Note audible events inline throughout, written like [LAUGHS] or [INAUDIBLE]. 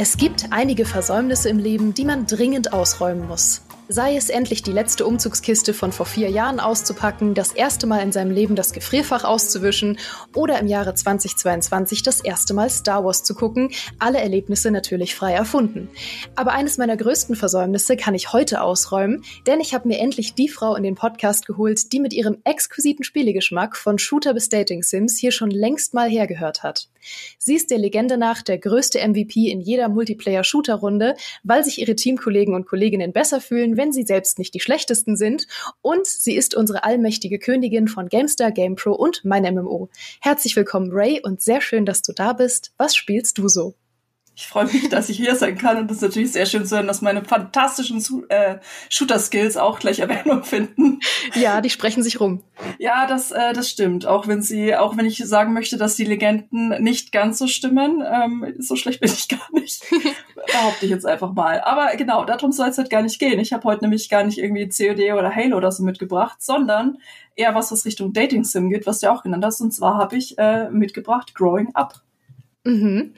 Es gibt einige Versäumnisse im Leben, die man dringend ausräumen muss. Sei es endlich die letzte Umzugskiste von vor vier Jahren auszupacken, das erste Mal in seinem Leben das Gefrierfach auszuwischen oder im Jahre 2022 das erste Mal Star Wars zu gucken, alle Erlebnisse natürlich frei erfunden. Aber eines meiner größten Versäumnisse kann ich heute ausräumen, denn ich habe mir endlich die Frau in den Podcast geholt, die mit ihrem exquisiten Spielegeschmack von Shooter bis Dating Sims hier schon längst mal hergehört hat. Sie ist der Legende nach der größte MVP in jeder Multiplayer-Shooter-Runde, weil sich ihre Teamkollegen und Kolleginnen besser fühlen, wenn sie selbst nicht die schlechtesten sind. Und sie ist unsere allmächtige Königin von GameStar, GamePro und mein MMO. Herzlich willkommen, Ray, und sehr schön, dass du da bist. Was spielst du so? Ich freue mich, dass ich hier sein kann und es ist natürlich sehr schön zu hören, dass meine fantastischen äh, Shooter-Skills auch gleich Erwähnung finden. [LAUGHS] Ja, die sprechen sich rum. Ja, das, äh, das stimmt. Auch wenn sie, auch wenn ich sagen möchte, dass die Legenden nicht ganz so stimmen, ähm, so schlecht bin ich [LAUGHS] gar nicht. Behaupte ich jetzt einfach mal. Aber genau, darum soll es halt gar nicht gehen. Ich habe heute nämlich gar nicht irgendwie COD oder Halo oder so mitgebracht, sondern eher was, was Richtung Dating Sim geht, was du auch genannt hast. Und zwar habe ich äh, mitgebracht Growing Up. Mhm.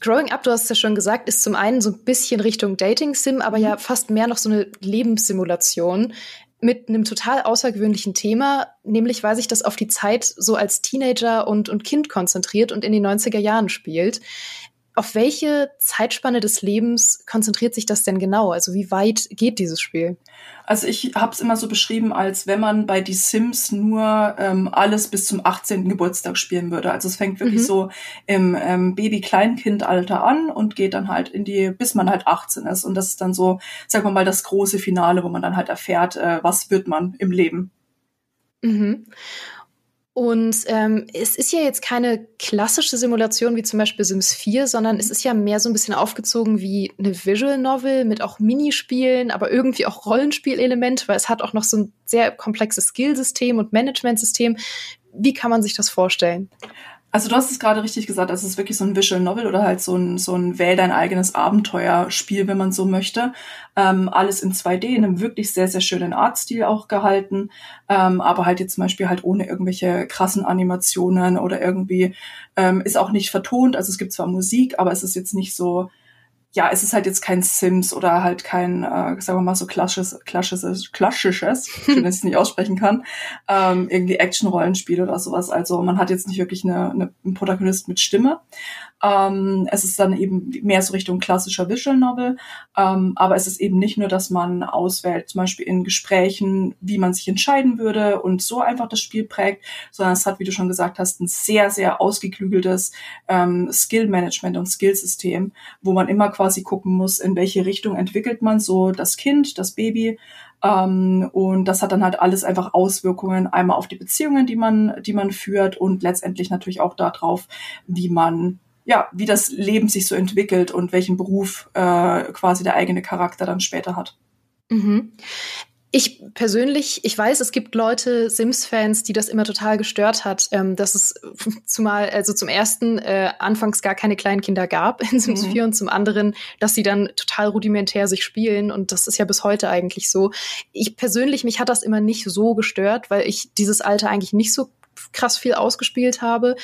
Growing Up, du hast es ja schon gesagt, ist zum einen so ein bisschen Richtung Dating-Sim, aber ja mhm. fast mehr noch so eine Lebenssimulation mit einem total außergewöhnlichen Thema, nämlich weil sich das auf die Zeit so als Teenager und, und Kind konzentriert und in den 90er Jahren spielt. Auf welche Zeitspanne des Lebens konzentriert sich das denn genau? Also wie weit geht dieses Spiel? Also ich habe es immer so beschrieben, als wenn man bei Die Sims nur ähm, alles bis zum 18. Geburtstag spielen würde. Also es fängt wirklich mhm. so im ähm, Baby-Kleinkind-Alter an und geht dann halt in die, bis man halt 18 ist. Und das ist dann so, sagen wir mal, das große Finale, wo man dann halt erfährt, äh, was wird man im Leben. Mhm. Und ähm, es ist ja jetzt keine klassische Simulation wie zum Beispiel Sims 4, sondern es ist ja mehr so ein bisschen aufgezogen wie eine Visual Novel mit auch Minispielen, aber irgendwie auch Rollenspielelemente, weil es hat auch noch so ein sehr komplexes Skillsystem und Managementsystem. Wie kann man sich das vorstellen? Also du hast es gerade richtig gesagt, es ist wirklich so ein Visual Novel oder halt so ein, so ein Wähl dein eigenes Abenteuerspiel, wenn man so möchte. Ähm, alles in 2D, in einem wirklich sehr, sehr schönen Artstil auch gehalten, ähm, aber halt jetzt zum Beispiel halt ohne irgendwelche krassen Animationen oder irgendwie, ähm, ist auch nicht vertont, also es gibt zwar Musik, aber es ist jetzt nicht so, ja, es ist halt jetzt kein Sims oder halt kein, äh, sagen wir mal so klassisches, klassisches, klassisches, [LAUGHS] schön, dass ich es nicht aussprechen kann, ähm, irgendwie Action-Rollenspiel oder sowas. Also man hat jetzt nicht wirklich eine, eine, einen Protagonist mit Stimme. Ähm, es ist dann eben mehr so Richtung klassischer Visual Novel, ähm, aber es ist eben nicht nur, dass man auswählt, zum Beispiel in Gesprächen, wie man sich entscheiden würde und so einfach das Spiel prägt, sondern es hat, wie du schon gesagt hast, ein sehr, sehr ausgeklügeltes ähm, Skill-Management und Skillsystem, wo man immer quasi gucken muss, in welche Richtung entwickelt man so das Kind, das Baby, ähm, und das hat dann halt alles einfach Auswirkungen einmal auf die Beziehungen, die man, die man führt und letztendlich natürlich auch darauf, wie man ja, wie das Leben sich so entwickelt und welchen Beruf äh, quasi der eigene Charakter dann später hat. Mhm. Ich persönlich, ich weiß, es gibt Leute, Sims-Fans, die das immer total gestört hat, ähm, dass es [LAUGHS] zumal, also zum ersten äh, anfangs gar keine kleinen Kinder gab in Sims mhm. 4 und zum anderen, dass sie dann total rudimentär sich spielen und das ist ja bis heute eigentlich so. Ich persönlich, mich hat das immer nicht so gestört, weil ich dieses Alter eigentlich nicht so krass viel ausgespielt habe.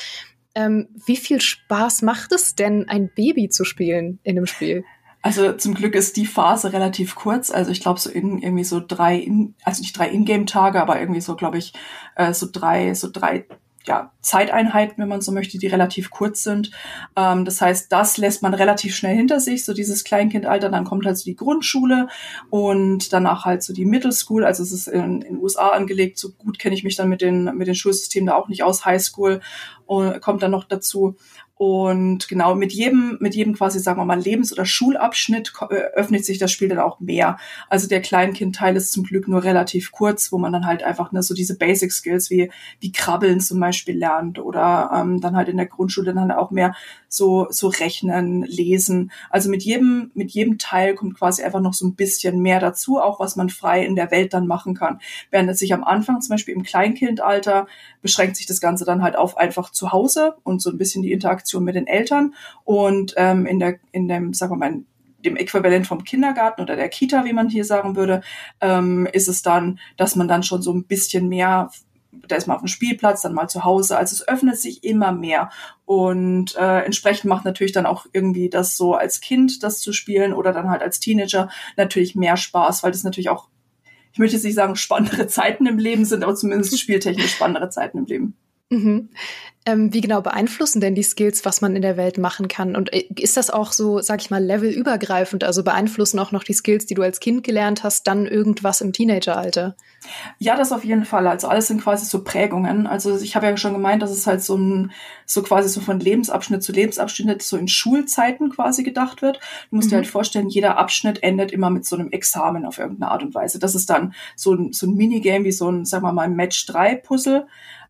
Ähm, wie viel Spaß macht es denn, ein Baby zu spielen in dem Spiel? Also zum Glück ist die Phase relativ kurz. Also ich glaube so in irgendwie so drei, in, also nicht drei Ingame-Tage, aber irgendwie so glaube ich äh, so drei, so drei ja, Zeiteinheiten, wenn man so möchte, die relativ kurz sind. Ähm, das heißt, das lässt man relativ schnell hinter sich, so dieses Kleinkindalter, dann kommt halt so die Grundschule und danach halt so die Middle School, also es ist in den USA angelegt, so gut kenne ich mich dann mit den, mit den Schulsystemen da auch nicht aus, High School und kommt dann noch dazu. Und genau mit jedem, mit jedem quasi, sagen wir mal, Lebens- oder Schulabschnitt äh, öffnet sich das Spiel dann auch mehr. Also der Kleinkindteil ist zum Glück nur relativ kurz, wo man dann halt einfach ne, so diese Basic Skills wie, wie Krabbeln zum Beispiel lernt oder ähm, dann halt in der Grundschule dann auch mehr so, so Rechnen, Lesen. Also mit jedem, mit jedem Teil kommt quasi einfach noch so ein bisschen mehr dazu, auch was man frei in der Welt dann machen kann. Während es sich am Anfang, zum Beispiel im Kleinkindalter, beschränkt sich das Ganze dann halt auf einfach zu Hause und so ein bisschen die Interaktion Interaktion mit den Eltern und ähm, in der, in dem, sagen wir mal, dem Äquivalent vom Kindergarten oder der Kita, wie man hier sagen würde, ähm, ist es dann, dass man dann schon so ein bisschen mehr da ist man auf dem Spielplatz, dann mal zu Hause. Also es öffnet sich immer mehr. Und äh, entsprechend macht natürlich dann auch irgendwie das so als Kind, das zu spielen oder dann halt als Teenager natürlich mehr Spaß, weil das natürlich auch, ich möchte jetzt nicht sagen, spannendere Zeiten im Leben sind, aber zumindest spieltechnisch spannendere Zeiten im Leben. Mhm. Ähm, wie genau beeinflussen denn die Skills, was man in der Welt machen kann? Und äh, ist das auch so, sag ich mal, levelübergreifend? Also beeinflussen auch noch die Skills, die du als Kind gelernt hast, dann irgendwas im Teenageralter? Ja, das auf jeden Fall. Also alles sind quasi so Prägungen. Also ich habe ja schon gemeint, dass es halt so ein, so quasi so von Lebensabschnitt zu Lebensabschnitt so in Schulzeiten quasi gedacht wird. Du musst mhm. dir halt vorstellen, jeder Abschnitt endet immer mit so einem Examen auf irgendeine Art und Weise. Das ist dann so ein, so ein Minigame wie so ein, sagen wir mal, Match-3-Puzzle.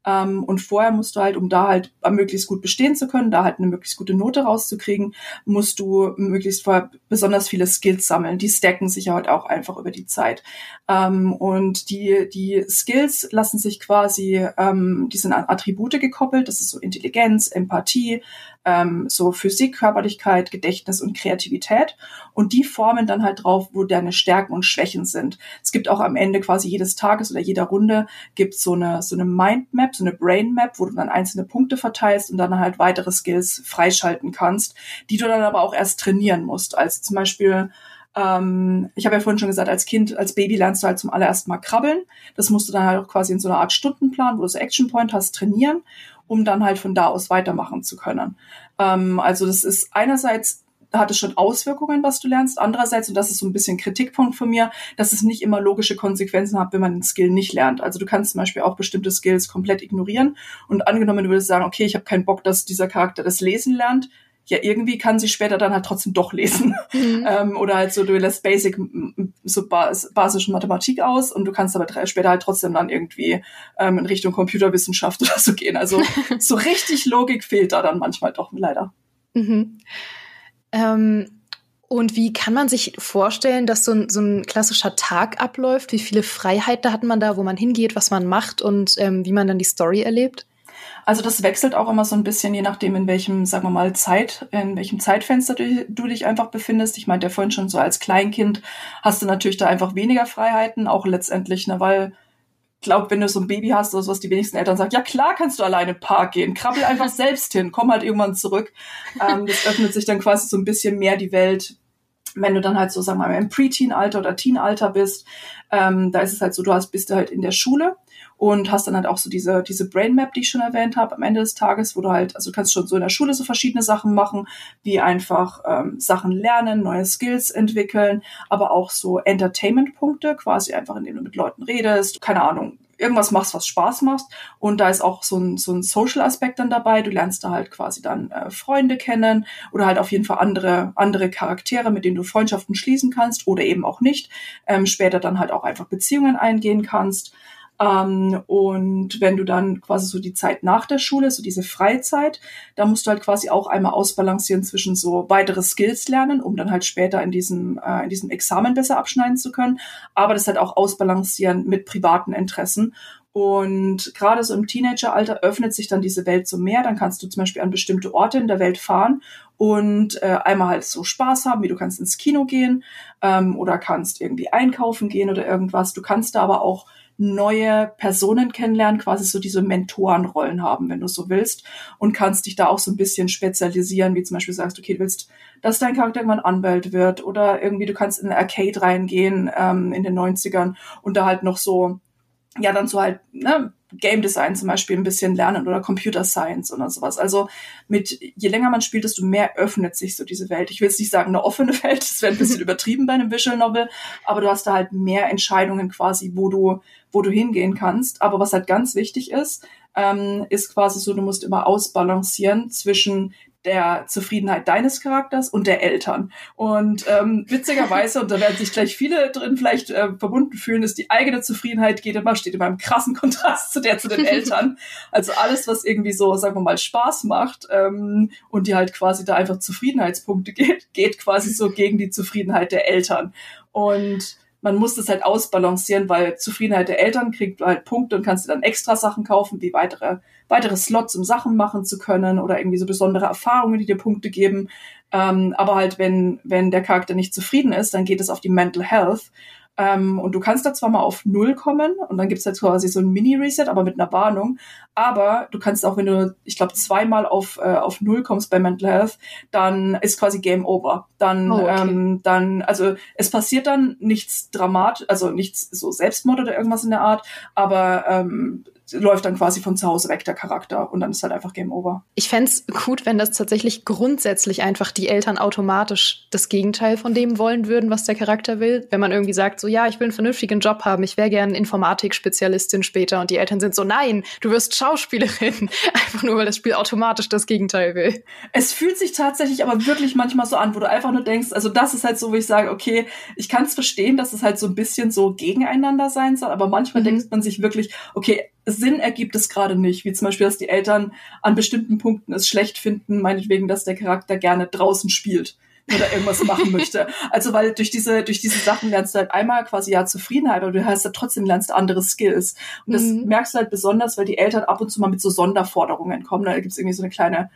Ähm, und vorher musst du halt, um da halt möglichst gut bestehen zu können, da halt eine möglichst gute Note rauszukriegen, musst du möglichst vorher besonders viele Skills sammeln. Die stacken sich ja halt auch einfach über die Zeit. Ähm, und die, die Skills lassen sich quasi, ähm, die sind an Attribute gekoppelt. Das ist so Intelligenz, Empathie, ähm, so Physik, Körperlichkeit, Gedächtnis und Kreativität. Und die formen dann halt drauf, wo deine Stärken und Schwächen sind. Es gibt auch am Ende quasi jedes Tages oder jeder Runde gibt so eine, so eine Mindmap, so eine Brainmap, wo du dann einzelne Punkte verteilst und dann halt weitere Skills freischalten kannst, die du dann aber auch erst trainieren musst. Also zum Beispiel ähm, ich habe ja vorhin schon gesagt, als Kind, als Baby lernst du halt zum allerersten Mal krabbeln. Das musst du dann halt auch quasi in so einer Art Stundenplan, wo du so Action Point hast, trainieren um dann halt von da aus weitermachen zu können. Ähm, also das ist einerseits hat es schon Auswirkungen, was du lernst. Andererseits, und das ist so ein bisschen Kritikpunkt von mir, dass es nicht immer logische Konsequenzen hat, wenn man einen Skill nicht lernt. Also du kannst zum Beispiel auch bestimmte Skills komplett ignorieren und angenommen, du würdest sagen, okay, ich habe keinen Bock, dass dieser Charakter das Lesen lernt, ja, irgendwie kann sie später dann halt trotzdem doch lesen. Mhm. [LAUGHS] ähm, oder halt so, du lässt Basic, so bas basische Mathematik aus und du kannst aber später halt trotzdem dann irgendwie ähm, in Richtung Computerwissenschaft [LAUGHS] oder so gehen. Also [LAUGHS] so richtig Logik fehlt da dann manchmal doch leider. Mhm. Ähm und wie kann man sich vorstellen, dass so ein, so ein klassischer Tag abläuft? Wie viele Freiheiten hat man da, wo man hingeht, was man macht und ähm, wie man dann die Story erlebt? Also das wechselt auch immer so ein bisschen, je nachdem, in welchem, sagen wir mal, Zeit, in welchem Zeitfenster du, du dich einfach befindest. Ich meinte ja vorhin schon, so als Kleinkind hast du natürlich da einfach weniger Freiheiten, auch letztendlich, ne, weil glaub, wenn du so ein Baby hast oder sowas, die wenigsten Eltern sagen, ja klar kannst du alleine im Park gehen, krabbel einfach selbst hin, komm halt irgendwann zurück. Ähm, das öffnet sich dann quasi so ein bisschen mehr die Welt, wenn du dann halt so, sagen wir mal, im Preteen-Alter oder Teen-Alter bist. Ähm, da ist es halt so, du hast, bist du halt in der Schule und hast dann halt auch so diese, diese Brain Map, die ich schon erwähnt habe, am Ende des Tages, wo du halt, also du kannst schon so in der Schule so verschiedene Sachen machen, wie einfach ähm, Sachen lernen, neue Skills entwickeln, aber auch so Entertainment-Punkte, quasi einfach, indem du mit Leuten redest, keine Ahnung, irgendwas machst, was Spaß macht. Und da ist auch so ein, so ein Social-Aspekt dann dabei. Du lernst da halt quasi dann äh, Freunde kennen oder halt auf jeden Fall andere, andere Charaktere, mit denen du Freundschaften schließen kannst oder eben auch nicht. Ähm, später dann halt auch einfach Beziehungen eingehen kannst. Ähm, und wenn du dann quasi so die Zeit nach der Schule, so diese Freizeit, da musst du halt quasi auch einmal ausbalancieren zwischen so weitere Skills lernen, um dann halt später in diesem, äh, in diesem Examen besser abschneiden zu können, aber das halt auch ausbalancieren mit privaten Interessen. Und gerade so im Teenageralter öffnet sich dann diese Welt so mehr. Dann kannst du zum Beispiel an bestimmte Orte in der Welt fahren und äh, einmal halt so Spaß haben, wie du kannst ins Kino gehen ähm, oder kannst irgendwie einkaufen gehen oder irgendwas. Du kannst da aber auch neue Personen kennenlernen, quasi so diese Mentorenrollen haben, wenn du so willst, und kannst dich da auch so ein bisschen spezialisieren, wie zum Beispiel sagst, okay, du willst, dass dein Charakter irgendwann Anwalt wird oder irgendwie du kannst in ein Arcade reingehen ähm, in den 90ern und da halt noch so, ja, dann so halt, ne, Game Design zum Beispiel ein bisschen lernen oder Computer Science oder sowas. Also mit je länger man spielt, desto mehr öffnet sich so diese Welt. Ich will jetzt nicht sagen eine offene [LAUGHS] Welt, das wäre ein bisschen [LAUGHS] übertrieben bei einem Visual Novel, aber du hast da halt mehr Entscheidungen quasi, wo du wo du hingehen kannst. Aber was halt ganz wichtig ist, ähm, ist quasi so, du musst immer ausbalancieren zwischen der Zufriedenheit deines Charakters und der Eltern. Und ähm, witzigerweise, und da werden sich gleich viele drin vielleicht äh, verbunden fühlen, ist die eigene Zufriedenheit geht immer, steht immer im krassen Kontrast zu der zu den Eltern. Also alles, was irgendwie so, sagen wir mal, Spaß macht ähm, und die halt quasi da einfach Zufriedenheitspunkte [LAUGHS] geht, geht quasi so gegen die Zufriedenheit der Eltern. Und man muss das halt ausbalancieren, weil Zufriedenheit der Eltern kriegt halt Punkte und kannst dir dann extra Sachen kaufen, wie weitere, weitere Slots, um Sachen machen zu können oder irgendwie so besondere Erfahrungen, die dir Punkte geben. Ähm, aber halt, wenn, wenn der Charakter nicht zufrieden ist, dann geht es auf die Mental Health. Ähm, und du kannst da zwar mal auf Null kommen und dann gibt's halt quasi so ein Mini-Reset, aber mit einer Warnung. Aber du kannst auch, wenn du, ich glaube, zweimal auf, äh, auf Null kommst bei Mental Health, dann ist quasi Game Over. Dann, oh, okay. ähm, dann, also es passiert dann nichts dramatisch, also nichts so Selbstmord oder irgendwas in der Art, aber ähm, läuft dann quasi von zu Hause weg, der Charakter. Und dann ist halt einfach Game Over. Ich fände gut, wenn das tatsächlich grundsätzlich einfach die Eltern automatisch das Gegenteil von dem wollen würden, was der Charakter will. Wenn man irgendwie sagt, so ja, ich will einen vernünftigen Job haben, ich wäre gern Informatik-Spezialistin später und die Eltern sind so, nein, du wirst Schauspielerin. [LAUGHS] Einfach nur, weil das Spiel automatisch das Gegenteil will. Es fühlt sich tatsächlich aber wirklich manchmal so an, wo du einfach nur denkst, also das ist halt so, wo ich sage, okay, ich kann es verstehen, dass es halt so ein bisschen so gegeneinander sein soll, aber manchmal mhm. denkt man sich wirklich, okay, Sinn ergibt es gerade nicht, wie zum Beispiel, dass die Eltern an bestimmten Punkten es schlecht finden, meinetwegen, dass der Charakter gerne draußen spielt oder irgendwas machen [LAUGHS] möchte. Also weil durch diese durch diese Sachen lernst du halt einmal quasi ja Zufriedenheit, aber du hast ja trotzdem lernst andere Skills und das mhm. merkst du halt besonders, weil die Eltern ab und zu mal mit so Sonderforderungen kommen. Da gibt's irgendwie so eine kleine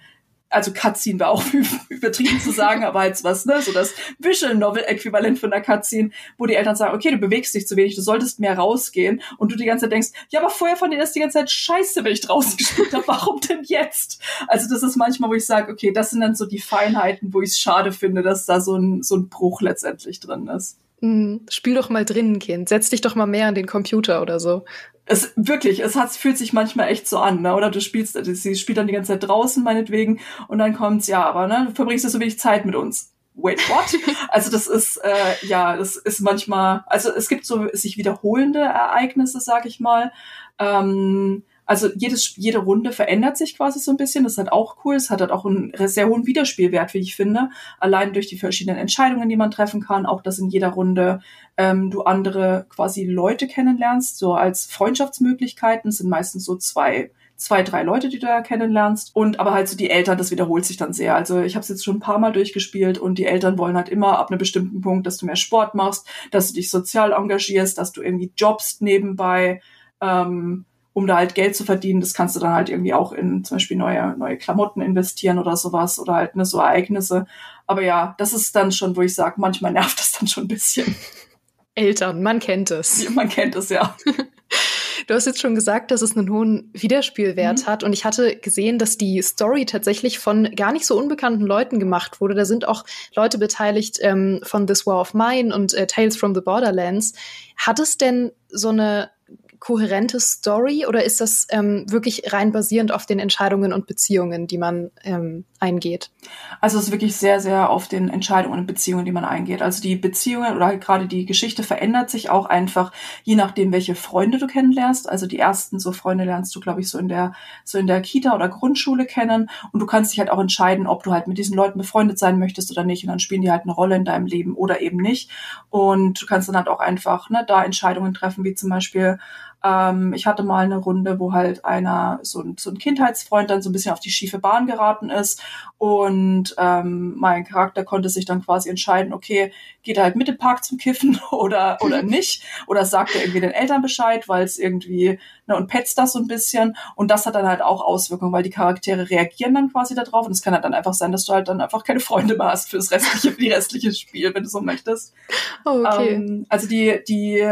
also Cutscene war auch [LAUGHS] übertrieben zu sagen, aber als was, ne, so das Visual Novel Äquivalent von der Cutscene, wo die Eltern sagen, okay, du bewegst dich zu wenig, du solltest mehr rausgehen und du die ganze Zeit denkst, ja, aber vorher fand ich das die ganze Zeit scheiße, wenn ich draußen [LAUGHS] gespielt habe, warum denn jetzt? Also das ist manchmal, wo ich sage, okay, das sind dann so die Feinheiten, wo ich es schade finde, dass da so ein, so ein Bruch letztendlich drin ist. Mhm. Spiel doch mal drinnen, Kind. Setz dich doch mal mehr an den Computer oder so es wirklich, es hat, fühlt sich manchmal echt so an, ne? Oder du spielst, sie spielt dann die ganze Zeit draußen meinetwegen und dann kommt's, ja, aber ne, du verbringst ja so wenig Zeit mit uns. Wait, what? [LAUGHS] also das ist, äh, ja, das ist manchmal, also es gibt so sich wiederholende Ereignisse, sag ich mal. Ähm, also jedes, jede Runde verändert sich quasi so ein bisschen. Das ist halt auch cool. Es hat halt auch einen sehr hohen Wiederspielwert, wie ich finde. Allein durch die verschiedenen Entscheidungen, die man treffen kann. Auch, dass in jeder Runde ähm, du andere quasi Leute kennenlernst. So als Freundschaftsmöglichkeiten sind meistens so zwei zwei, drei Leute, die du da kennenlernst. Und aber halt so die Eltern, das wiederholt sich dann sehr. Also ich habe es jetzt schon ein paar Mal durchgespielt und die Eltern wollen halt immer ab einem bestimmten Punkt, dass du mehr Sport machst, dass du dich sozial engagierst, dass du irgendwie jobst nebenbei. Ähm, um da halt Geld zu verdienen. Das kannst du dann halt irgendwie auch in zum Beispiel neue, neue Klamotten investieren oder sowas oder halt ne, so Ereignisse. Aber ja, das ist dann schon, wo ich sage, manchmal nervt das dann schon ein bisschen. [LAUGHS] Eltern, man kennt es. Ja, man kennt es, ja. Du hast jetzt schon gesagt, dass es einen hohen Wiederspielwert mhm. hat. Und ich hatte gesehen, dass die Story tatsächlich von gar nicht so unbekannten Leuten gemacht wurde. Da sind auch Leute beteiligt ähm, von This War of Mine und äh, Tales from the Borderlands. Hat es denn so eine kohärente Story oder ist das ähm, wirklich rein basierend auf den Entscheidungen und Beziehungen, die man ähm, eingeht? Also es ist wirklich sehr, sehr auf den Entscheidungen und Beziehungen, die man eingeht. Also die Beziehungen oder halt gerade die Geschichte verändert sich auch einfach, je nachdem, welche Freunde du kennenlernst. Also die ersten so Freunde lernst du, glaube ich, so in der, so in der Kita oder Grundschule kennen. Und du kannst dich halt auch entscheiden, ob du halt mit diesen Leuten befreundet sein möchtest oder nicht. Und dann spielen die halt eine Rolle in deinem Leben oder eben nicht. Und du kannst dann halt auch einfach ne, da Entscheidungen treffen, wie zum Beispiel, ähm, ich hatte mal eine Runde, wo halt einer, so ein, so ein Kindheitsfreund dann so ein bisschen auf die schiefe Bahn geraten ist und ähm, mein Charakter konnte sich dann quasi entscheiden, okay, geht er halt mit dem Park zum Kiffen [LAUGHS] oder, oder [LAUGHS] nicht oder sagt er irgendwie den Eltern Bescheid, weil es irgendwie, ne, und petzt das so ein bisschen und das hat dann halt auch Auswirkungen, weil die Charaktere reagieren dann quasi darauf und es kann halt dann einfach sein, dass du halt dann einfach keine Freunde mehr hast für das restliche, für die restliche Spiel, wenn du so möchtest. Oh, okay. Ähm, also die, die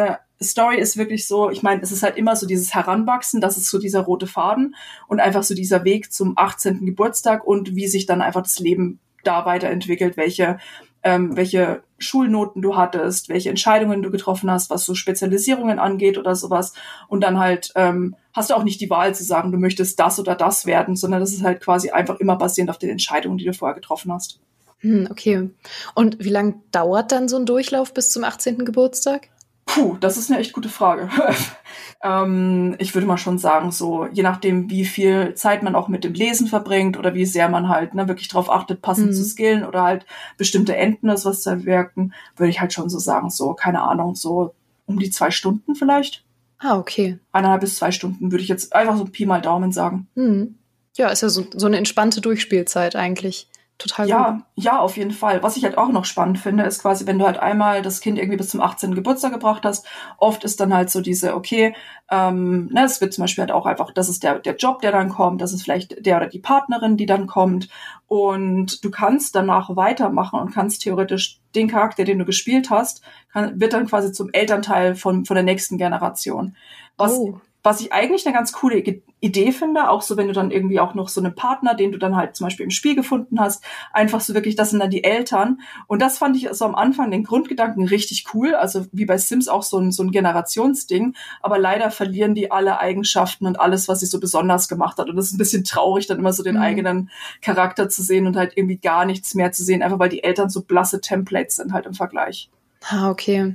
Story ist wirklich so, ich meine, es ist halt immer so dieses Heranwachsen, das ist so dieser rote Faden und einfach so dieser Weg zum 18. Geburtstag und wie sich dann einfach das Leben da weiterentwickelt, welche, ähm, welche Schulnoten du hattest, welche Entscheidungen du getroffen hast, was so Spezialisierungen angeht oder sowas. Und dann halt ähm, hast du auch nicht die Wahl zu sagen, du möchtest das oder das werden, sondern das ist halt quasi einfach immer basierend auf den Entscheidungen, die du vorher getroffen hast. Hm, okay. Und wie lange dauert dann so ein Durchlauf bis zum 18. Geburtstag? Puh, das ist eine echt gute Frage. [LAUGHS] ähm, ich würde mal schon sagen, so, je nachdem, wie viel Zeit man auch mit dem Lesen verbringt oder wie sehr man halt ne, wirklich darauf achtet, passend mhm. zu skillen oder halt bestimmte Enden oder was zu erwirken, würde ich halt schon so sagen, so, keine Ahnung, so um die zwei Stunden vielleicht. Ah, okay. Eineinhalb bis zwei Stunden würde ich jetzt einfach so Pi mal Daumen sagen. Mhm. Ja, ist ja so, so eine entspannte Durchspielzeit eigentlich. Total ja, gut. Ja, auf jeden Fall. Was ich halt auch noch spannend finde, ist quasi, wenn du halt einmal das Kind irgendwie bis zum 18. Geburtstag gebracht hast, oft ist dann halt so diese, okay, ähm, ne, es wird zum Beispiel halt auch einfach, das ist der, der Job, der dann kommt, das ist vielleicht der oder die Partnerin, die dann kommt. Und du kannst danach weitermachen und kannst theoretisch den Charakter, den du gespielt hast, kann, wird dann quasi zum Elternteil von, von der nächsten Generation. Was, oh was ich eigentlich eine ganz coole Idee finde, auch so, wenn du dann irgendwie auch noch so einen Partner, den du dann halt zum Beispiel im Spiel gefunden hast, einfach so wirklich, das sind dann die Eltern. Und das fand ich so am Anfang den Grundgedanken richtig cool, also wie bei Sims auch so ein, so ein Generationsding, aber leider verlieren die alle Eigenschaften und alles, was sie so besonders gemacht hat. Und das ist ein bisschen traurig, dann immer so den mhm. eigenen Charakter zu sehen und halt irgendwie gar nichts mehr zu sehen, einfach weil die Eltern so blasse Templates sind halt im Vergleich. Ah, okay.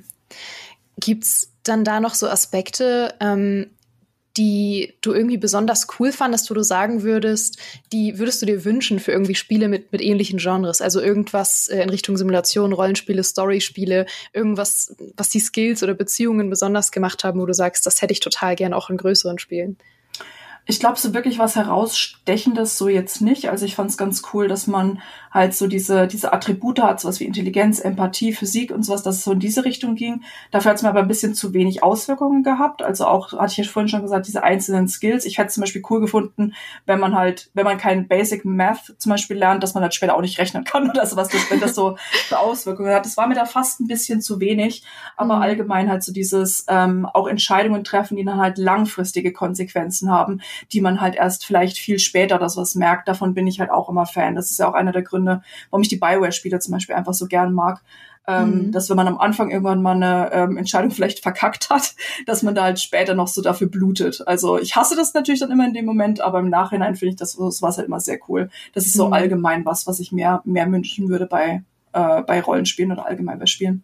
Gibt's dann da noch so Aspekte, ähm, die du irgendwie besonders cool fandest, wo du sagen würdest, die würdest du dir wünschen für irgendwie Spiele mit, mit ähnlichen Genres? Also irgendwas äh, in Richtung Simulation, Rollenspiele, Storyspiele, irgendwas, was die Skills oder Beziehungen besonders gemacht haben, wo du sagst, das hätte ich total gern auch in größeren Spielen. Ich glaube, so wirklich was herausstechendes so jetzt nicht. Also ich fand es ganz cool, dass man halt so diese, diese Attribute hat, sowas wie Intelligenz, Empathie, Physik und sowas, dass es so in diese Richtung ging. Dafür hat es mir aber ein bisschen zu wenig Auswirkungen gehabt. Also auch, hatte ich ja vorhin schon gesagt, diese einzelnen Skills. Ich hätte zum Beispiel cool gefunden, wenn man halt, wenn man kein Basic Math zum Beispiel lernt, dass man halt später auch nicht rechnen kann [LAUGHS] oder sowas, das, wenn das so für Auswirkungen hat. Das war mir da fast ein bisschen zu wenig. Aber mhm. allgemein halt so dieses ähm, auch Entscheidungen treffen, die dann halt langfristige Konsequenzen haben die man halt erst vielleicht viel später das was merkt. Davon bin ich halt auch immer Fan. Das ist ja auch einer der Gründe, warum ich die Bioware-Spiele zum Beispiel einfach so gern mag. Ähm, mhm. Dass wenn man am Anfang irgendwann mal eine ähm, Entscheidung [LAUGHS] vielleicht verkackt hat, dass man da halt später noch so dafür blutet. Also ich hasse das natürlich dann immer in dem Moment, aber im Nachhinein finde ich das, das war halt immer sehr cool. Das ist so mhm. allgemein was, was ich mehr, mehr wünschen würde bei, äh, bei Rollenspielen oder allgemein bei Spielen.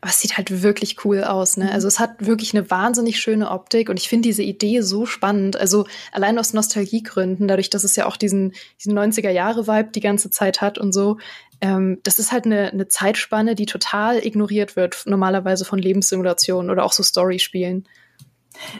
Aber es sieht halt wirklich cool aus. Ne? Also es hat wirklich eine wahnsinnig schöne Optik und ich finde diese Idee so spannend. Also allein aus Nostalgiegründen, dadurch, dass es ja auch diesen, diesen 90er-Jahre-Vibe die ganze Zeit hat und so. Ähm, das ist halt eine, eine Zeitspanne, die total ignoriert wird, normalerweise von Lebenssimulationen oder auch so Storyspielen.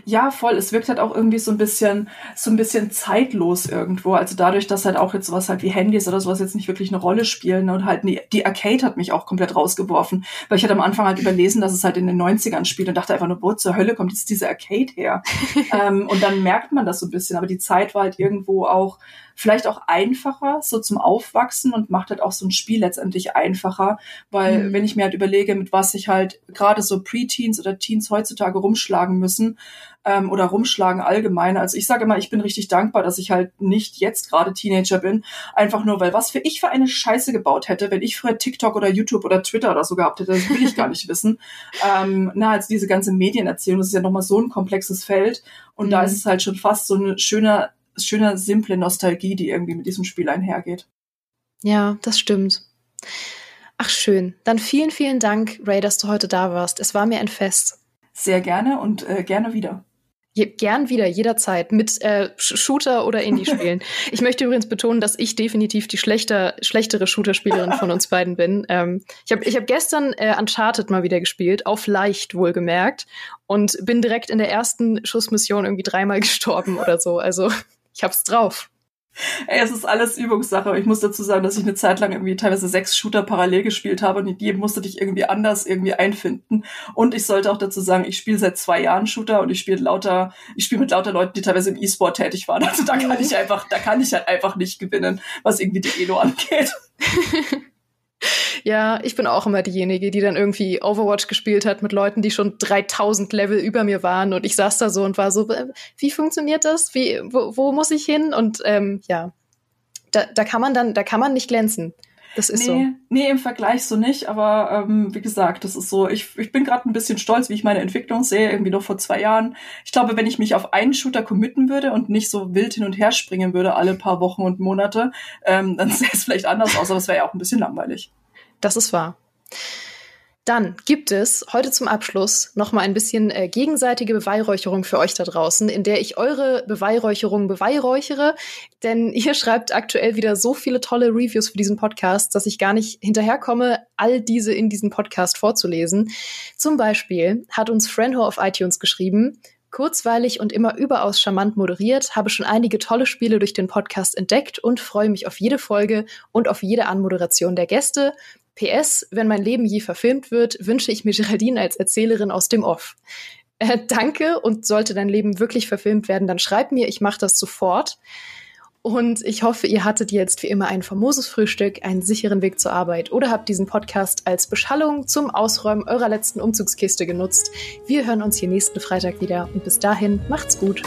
Ja, voll. Es wirkt halt auch irgendwie so ein bisschen, so ein bisschen zeitlos irgendwo. Also dadurch, dass halt auch jetzt sowas halt wie Handys oder sowas jetzt nicht wirklich eine Rolle spielen und halt die, die Arcade hat mich auch komplett rausgeworfen, weil ich hatte am Anfang halt überlesen, dass es halt in den 90ern spielt und dachte einfach nur, wo zur Hölle kommt jetzt diese Arcade her? [LAUGHS] ähm, und dann merkt man das so ein bisschen. Aber die Zeit war halt irgendwo auch vielleicht auch einfacher so zum Aufwachsen und macht halt auch so ein Spiel letztendlich einfacher, weil mhm. wenn ich mir halt überlege, mit was sich halt gerade so Preteens oder Teens heutzutage rumschlagen müssen ähm, oder rumschlagen allgemein. Also ich sage immer, ich bin richtig dankbar, dass ich halt nicht jetzt gerade Teenager bin, einfach nur, weil was für ich für eine Scheiße gebaut hätte, wenn ich früher TikTok oder YouTube oder Twitter oder so gehabt hätte, das will ich gar nicht [LAUGHS] wissen. Ähm, na, also diese ganze Medienerzählung, das ist ja nochmal so ein komplexes Feld und mhm. da ist es halt schon fast so ein schöner schöne, simple Nostalgie, die irgendwie mit diesem Spiel einhergeht. Ja, das stimmt. Ach, schön. Dann vielen, vielen Dank, Ray, dass du heute da warst. Es war mir ein Fest. Sehr gerne und äh, gerne wieder. Je, gern wieder, jederzeit, mit äh, Shooter oder Indie-Spielen. [LAUGHS] ich möchte übrigens betonen, dass ich definitiv die schlechter, schlechtere Shooter-Spielerin von uns beiden bin. Ähm, ich habe ich hab gestern äh, Uncharted mal wieder gespielt, auf leicht wohlgemerkt, und bin direkt in der ersten Schussmission irgendwie dreimal [LAUGHS] gestorben oder so. Also ich hab's drauf. Ey, es ist alles Übungssache. Ich muss dazu sagen, dass ich eine Zeit lang irgendwie teilweise sechs Shooter parallel gespielt habe und in jedem musste dich irgendwie anders irgendwie einfinden. Und ich sollte auch dazu sagen, ich spiele seit zwei Jahren Shooter und ich spiele lauter, ich spiele mit lauter Leuten, die teilweise im E-Sport tätig waren. Also da kann ich einfach, da kann ich halt einfach nicht gewinnen, was irgendwie die Elo angeht. [LAUGHS] Ja, ich bin auch immer diejenige, die dann irgendwie Overwatch gespielt hat mit Leuten, die schon 3000 Level über mir waren und ich saß da so und war so, wie funktioniert das? Wie, wo, wo muss ich hin? Und ähm, ja, da, da kann man dann, da kann man nicht glänzen. Das ist nee, so. Nee, im Vergleich so nicht, aber ähm, wie gesagt, das ist so, ich, ich bin gerade ein bisschen stolz, wie ich meine Entwicklung sehe, irgendwie noch vor zwei Jahren. Ich glaube, wenn ich mich auf einen Shooter committen würde und nicht so wild hin und her springen würde alle paar Wochen und Monate, ähm, dann [LAUGHS] sähe es vielleicht anders aus, aber es wäre ja auch ein bisschen langweilig. Das ist wahr. Dann gibt es heute zum Abschluss noch mal ein bisschen äh, gegenseitige Beweihräucherung für euch da draußen, in der ich eure Beweihräucherung beweihräuchere, denn [LAUGHS] ihr schreibt aktuell wieder so viele tolle Reviews für diesen Podcast, dass ich gar nicht hinterherkomme, all diese in diesem Podcast vorzulesen. Zum Beispiel hat uns Frenho auf iTunes geschrieben, Kurzweilig und immer überaus charmant moderiert, habe schon einige tolle Spiele durch den Podcast entdeckt und freue mich auf jede Folge und auf jede Anmoderation der Gäste. PS, wenn mein Leben je verfilmt wird, wünsche ich mir Geraldine als Erzählerin aus dem Off. Äh, danke und sollte dein Leben wirklich verfilmt werden, dann schreib mir, ich mache das sofort. Und ich hoffe, ihr hattet jetzt wie immer ein famoses Frühstück, einen sicheren Weg zur Arbeit oder habt diesen Podcast als Beschallung zum Ausräumen eurer letzten Umzugskiste genutzt. Wir hören uns hier nächsten Freitag wieder und bis dahin macht's gut.